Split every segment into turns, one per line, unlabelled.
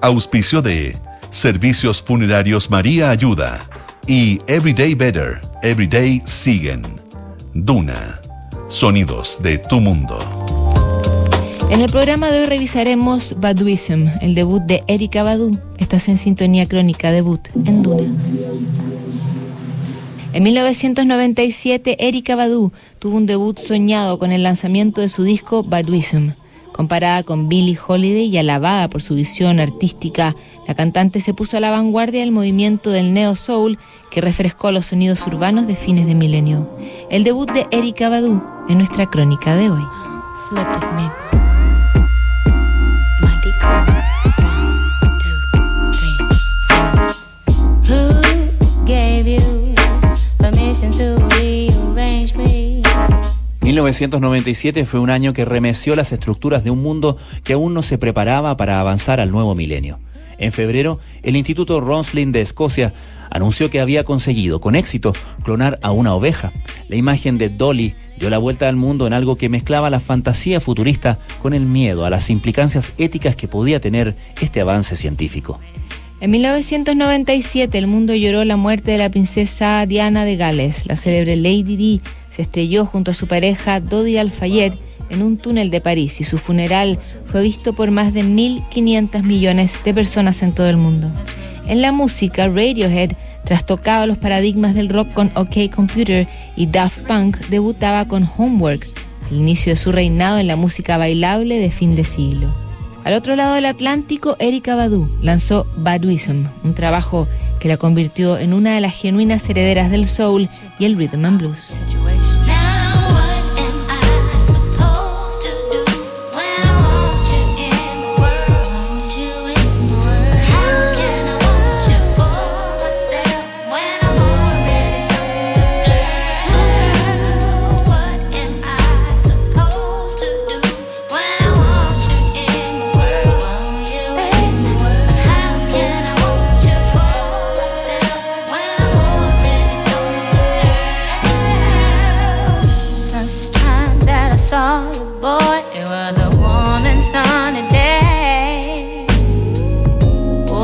Auspicio de Servicios Funerarios María Ayuda y Everyday Better, Everyday Siguen. Duna. Sonidos de tu mundo.
En el programa de hoy revisaremos Baduism, el debut de Erika Badu. Estás en sintonía crónica debut en Duna. En 1997, Erika Badu tuvo un debut soñado con el lanzamiento de su disco Baduism. Comparada con Billie Holiday y alabada por su visión artística, la cantante se puso a la vanguardia del movimiento del neo soul que refrescó los sonidos urbanos de fines de milenio. El debut de Erika Badu en nuestra crónica de hoy.
to 1997 fue un año que remeció las estructuras de un mundo que aún no se preparaba para avanzar al nuevo milenio. En febrero, el Instituto Ronslin de Escocia anunció que había conseguido con éxito clonar a una oveja. La imagen de Dolly dio la vuelta al mundo en algo que mezclaba la fantasía futurista con el miedo a las implicancias éticas que podía tener este avance científico.
En 1997 el mundo lloró la muerte de la princesa Diana de Gales. La célebre Lady Di se estrelló junto a su pareja Dodi Al-Fayed en un túnel de París y su funeral fue visto por más de 1.500 millones de personas en todo el mundo. En la música, Radiohead trastocaba los paradigmas del rock con OK Computer y Daft Punk debutaba con Homework, el inicio de su reinado en la música bailable de fin de siglo. Al otro lado del Atlántico, Erika Badu lanzó Baduism, un trabajo que la convirtió en una de las genuinas herederas del soul y el rhythm and blues.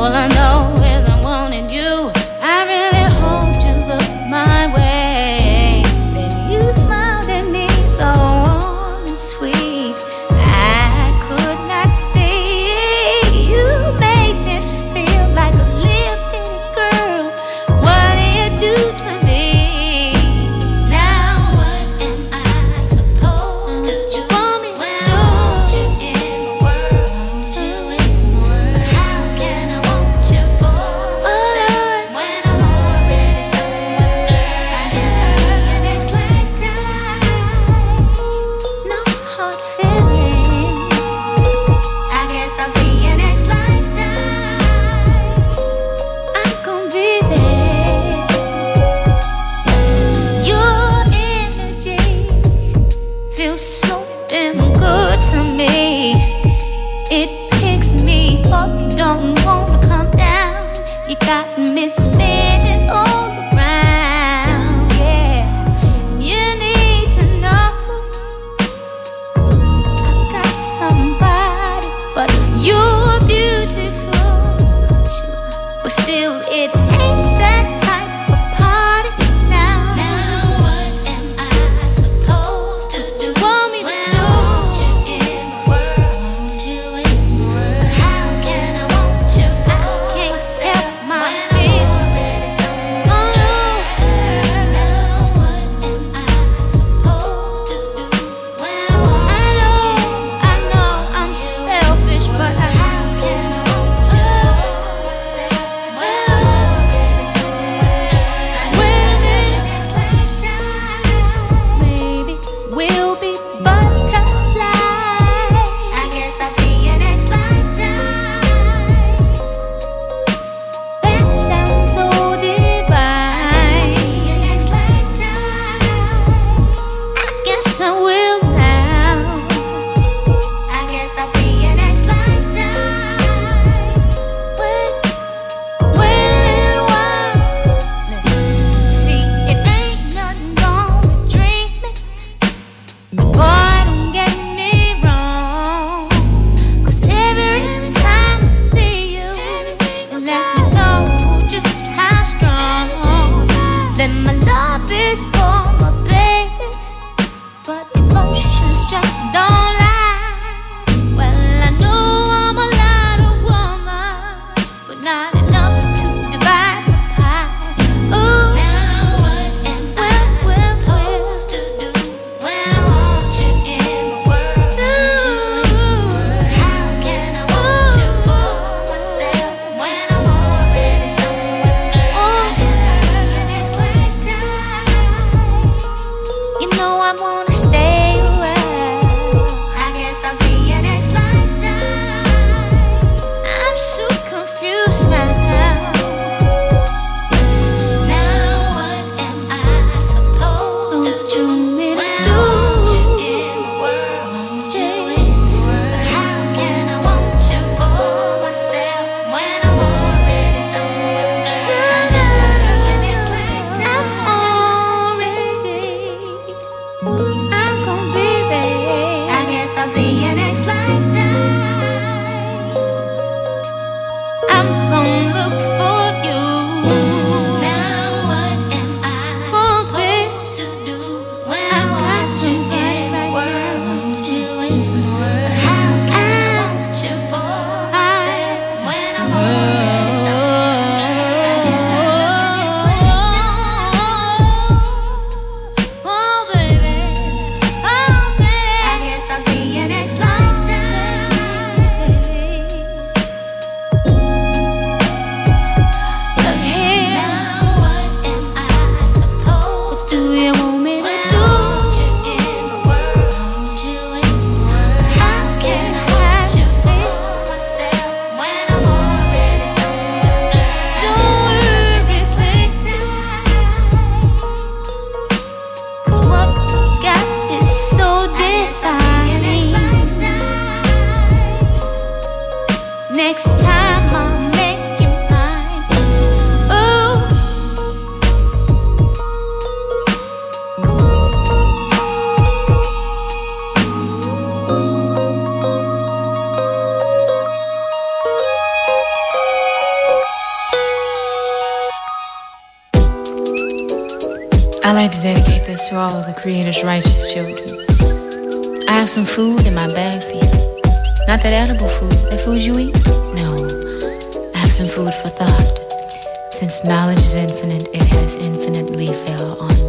all I know. It picks me up, don't wanna come down. You got me spinning. I like to dedicate this to all of the Creator's righteous children. I have some food in my bag for you. Not that edible food, the food you eat? No. I have some food for thought. Since knowledge is infinite, it has infinitely fell on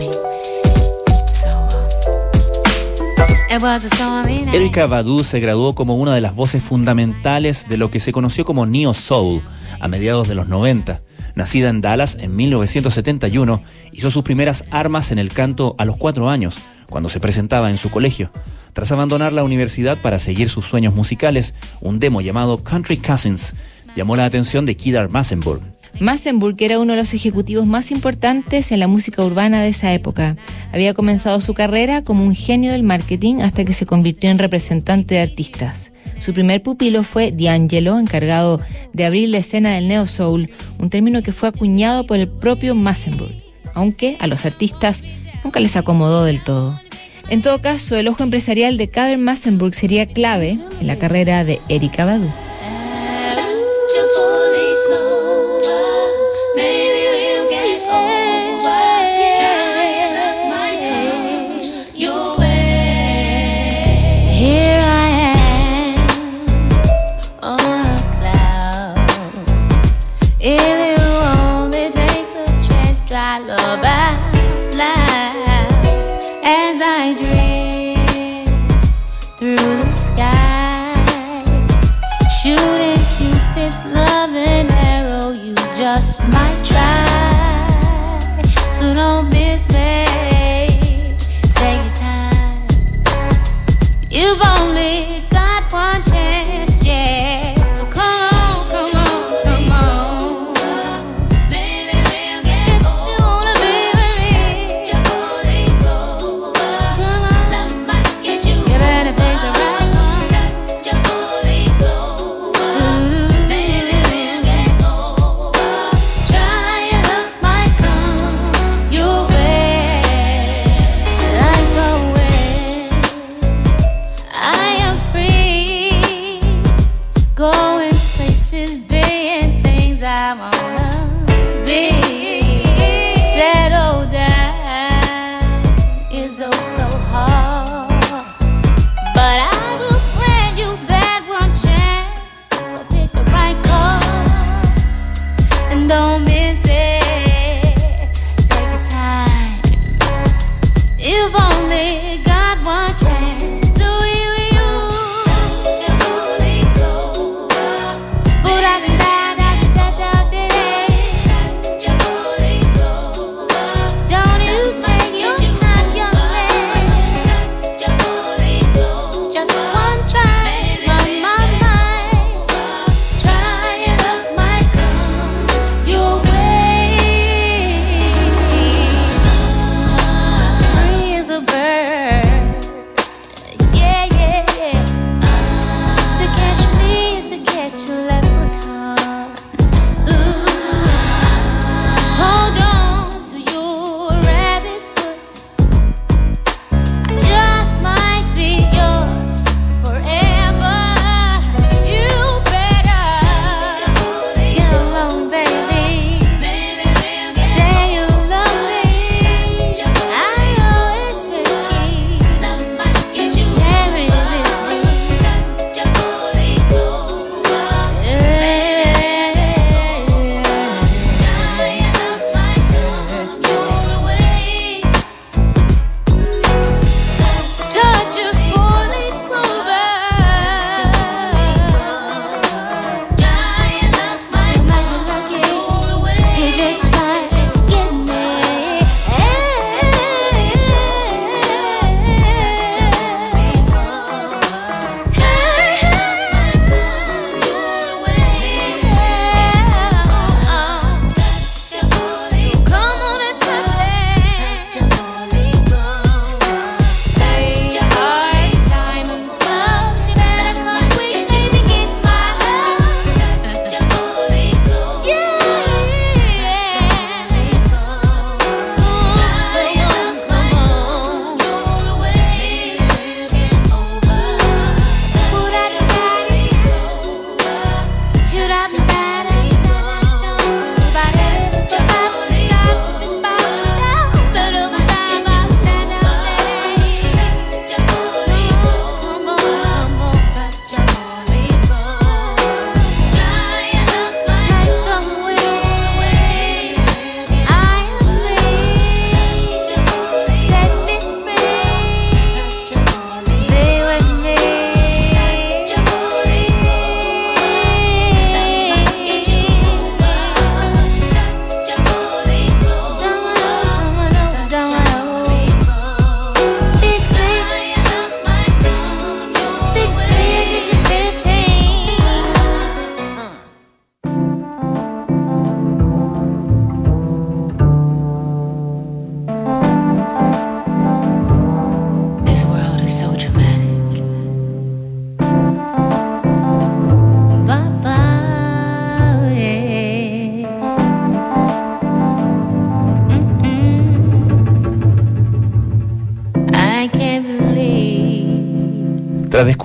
Erika Badu se graduó como una de las voces fundamentales de lo que se conoció como Neo Soul a mediados de los 90. Nacida en Dallas en 1971, hizo sus primeras armas en el canto a los cuatro años, cuando se presentaba en su colegio. Tras abandonar la universidad para seguir sus sueños musicales, un demo llamado Country Cousins llamó la atención de Kidar Massenburg.
Massenburg era uno de los ejecutivos más importantes en la música urbana de esa época. Había comenzado su carrera como un genio del marketing hasta que se convirtió en representante de artistas. Su primer pupilo fue D'Angelo, encargado de abrir la escena del neo soul, un término que fue acuñado por el propio Massenburg, aunque a los artistas nunca les acomodó del todo. En todo caso, el ojo empresarial de Kader Massenburg sería clave en la carrera de Erika Badu.
You've only got one chance,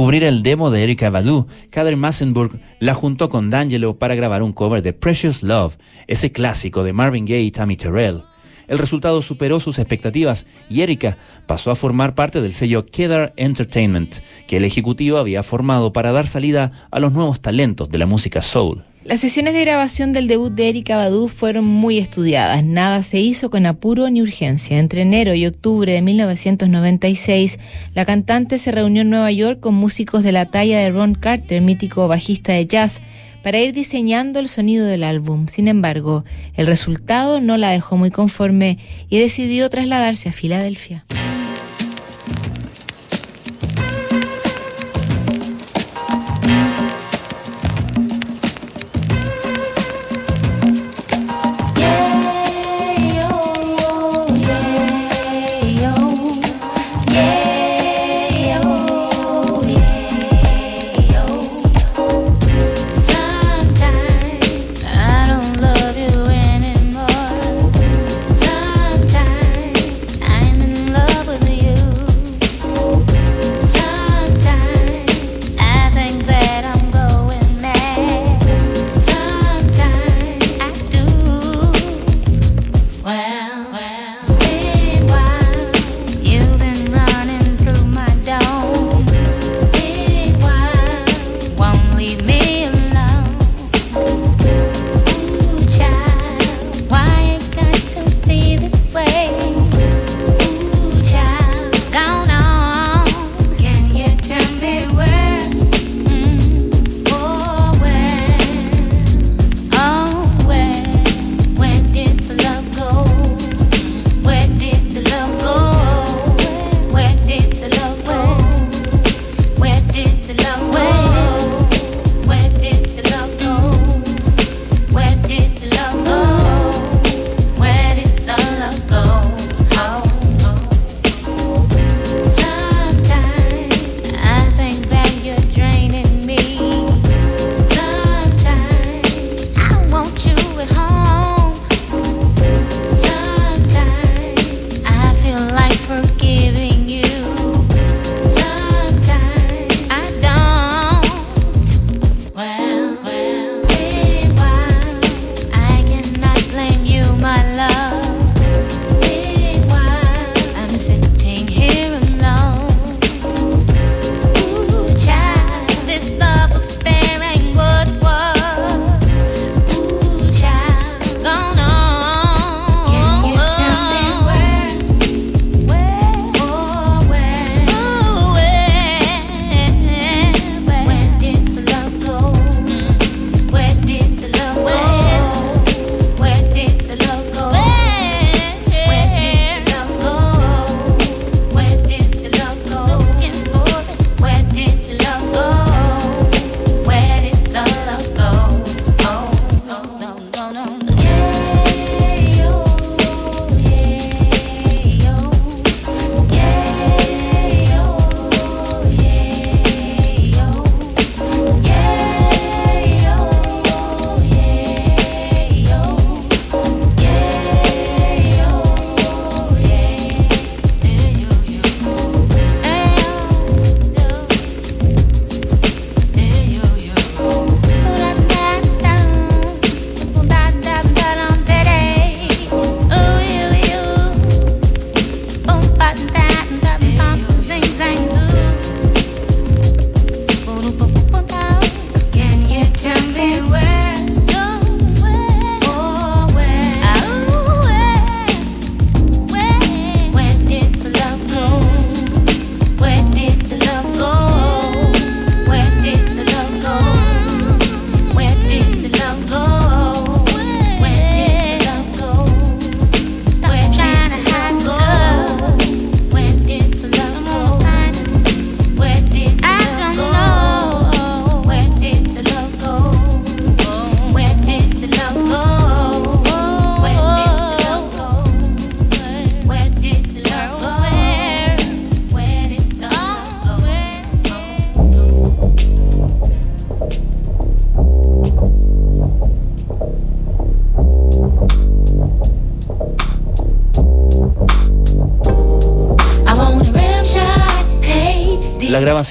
descubrir el demo de Erika Badu, Kader Massenburg la juntó con D'Angelo para grabar un cover de Precious Love, ese clásico de Marvin Gaye y Tammy Terrell. El resultado superó sus expectativas y Erika pasó a formar parte del sello Kedar Entertainment, que el ejecutivo había formado para dar salida a los nuevos talentos de la música soul.
Las sesiones de grabación del debut de Erika Badu fueron muy estudiadas. Nada se hizo con apuro ni urgencia. Entre enero y octubre de 1996, la cantante se reunió en Nueva York con músicos de la talla de Ron Carter, mítico bajista de jazz, para ir diseñando el sonido del álbum. Sin embargo, el resultado no la dejó muy conforme y decidió trasladarse a Filadelfia.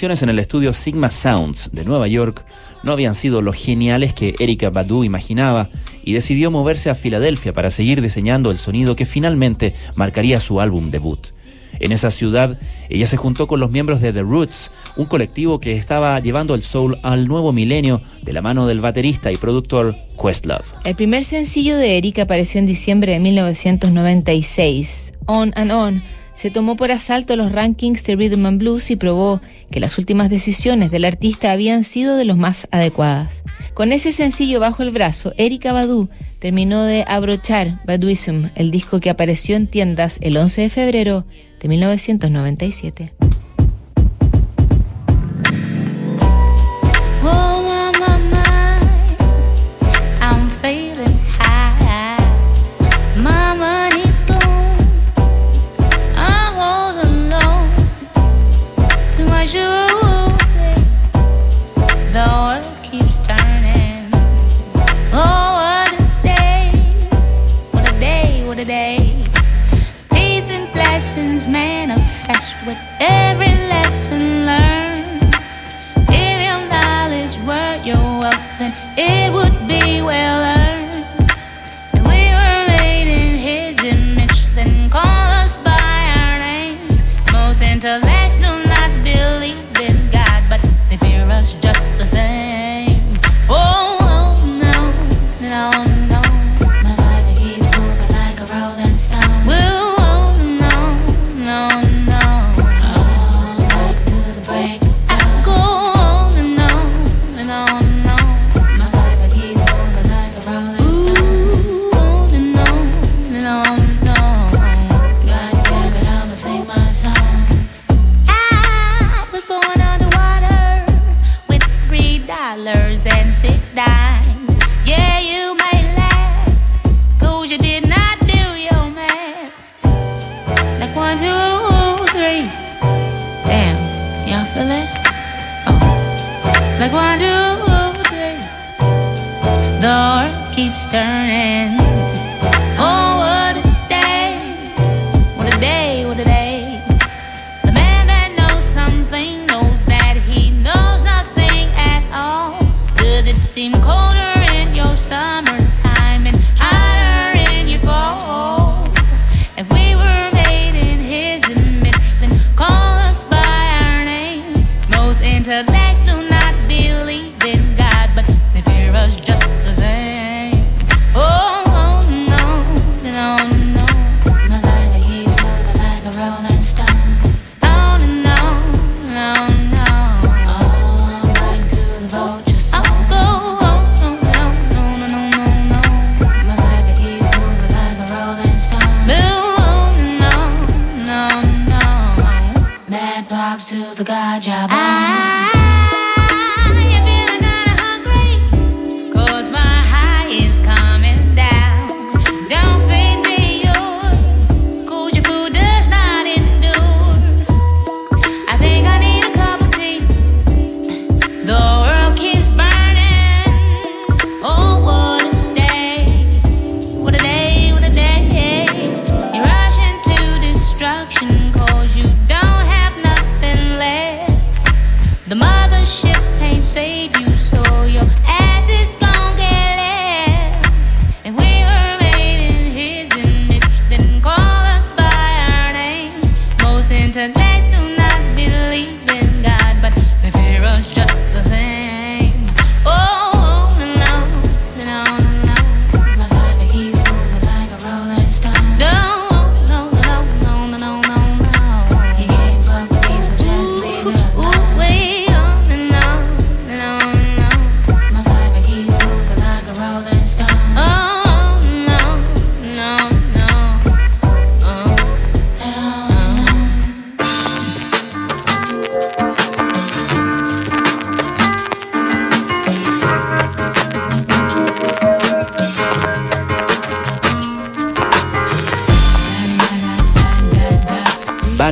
En el estudio Sigma Sounds de Nueva York no habían sido los geniales que Erika Badu imaginaba y decidió moverse a Filadelfia para seguir diseñando el sonido que finalmente marcaría su álbum debut. En esa ciudad, ella se juntó con los miembros de The Roots, un colectivo que estaba llevando el soul al nuevo milenio de la mano del baterista y productor Questlove.
El primer sencillo de Erika apareció en diciembre de 1996, On and On. Se tomó por asalto los rankings de Rhythm and Blues y probó que las últimas decisiones del artista habían sido de los más adecuadas. Con ese sencillo bajo el brazo, Erika Badu terminó de abrochar Baduism, el disco que apareció en tiendas el 11 de febrero de 1997.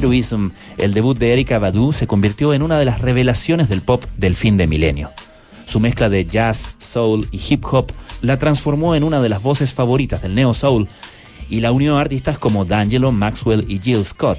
El debut de Erika Badu, se convirtió en una de las revelaciones del pop del fin de milenio. Su mezcla de jazz, soul y hip hop la transformó en una de las voces favoritas del neo soul y la unió a artistas como D'Angelo, Maxwell y Jill Scott.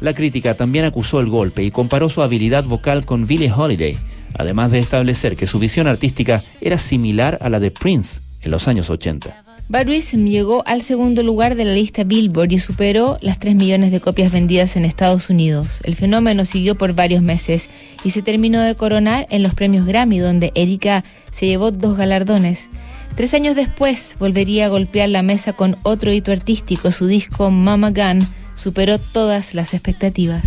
La crítica también acusó el golpe y comparó su habilidad vocal con Billie Holiday, además de establecer que su visión artística era similar a la de Prince en los años 80.
Baruism llegó al segundo lugar de la lista Billboard y superó las 3 millones de copias vendidas en Estados Unidos. El fenómeno siguió por varios meses y se terminó de coronar en los premios Grammy, donde Erika se llevó dos galardones. Tres años después volvería a golpear la mesa con otro hito artístico. Su disco Mama Gun superó todas las expectativas.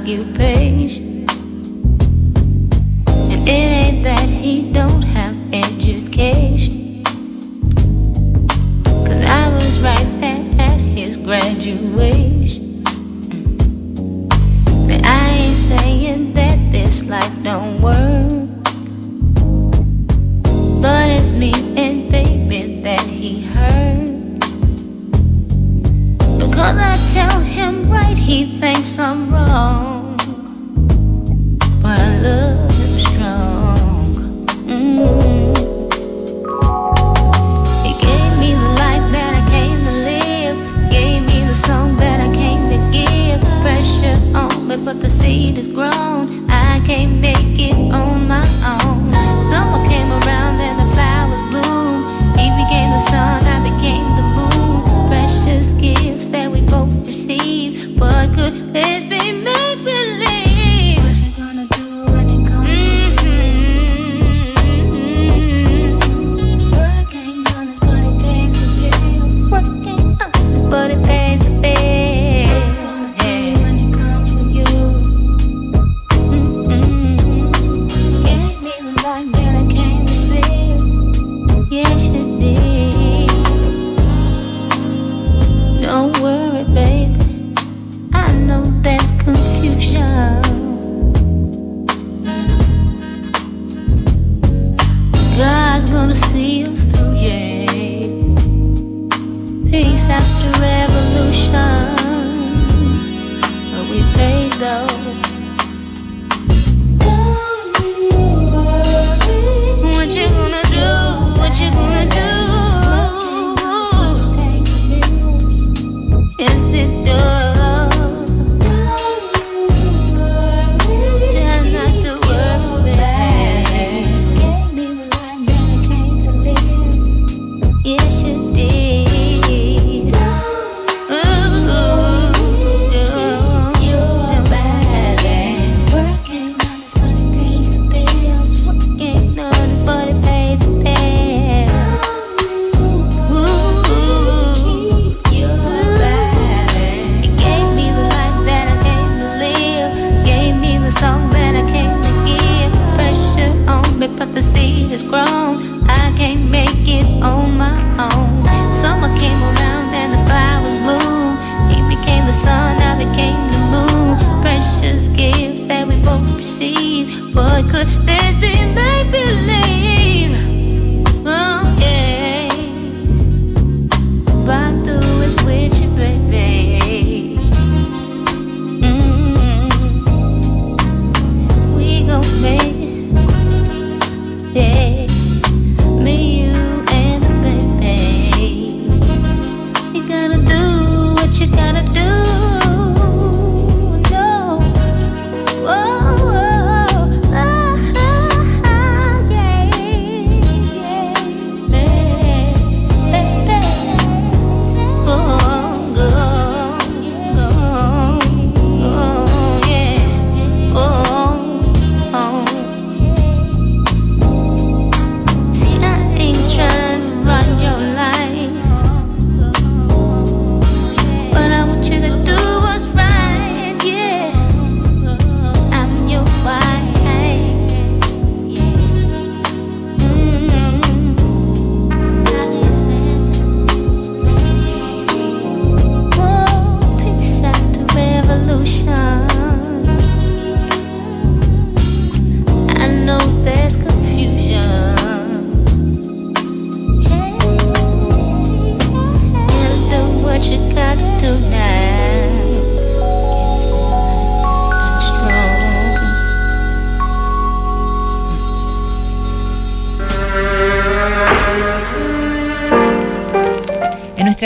occupation. And it ain't that he don't have education. Cause I was right there at his graduation. Mm. But I ain't saying that this life don't work. He thinks I'm wrong, but I love him strong. Mm. He gave me the life that I came to live, gave me the song that I came to give. Pressure on me, but the seed is grown. I can't make it on my own. Summer came around and the flowers bloom. He became the
sun.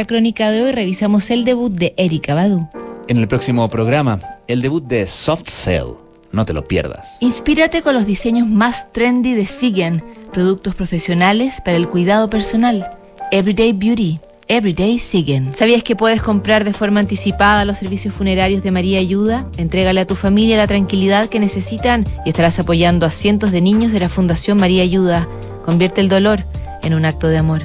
Nuestra crónica de hoy revisamos el debut de Erika Badu.
En el próximo programa, el debut de Soft Cell. No te lo pierdas.
Inspírate con los diseños más trendy de Siguen, productos profesionales para el cuidado personal. Everyday Beauty, Everyday Siguen. ¿Sabías que puedes comprar de forma anticipada los servicios funerarios de María Ayuda? Entrégale a tu familia la tranquilidad que necesitan y estarás apoyando a cientos de niños de la Fundación María Ayuda. Convierte el dolor en un acto de amor.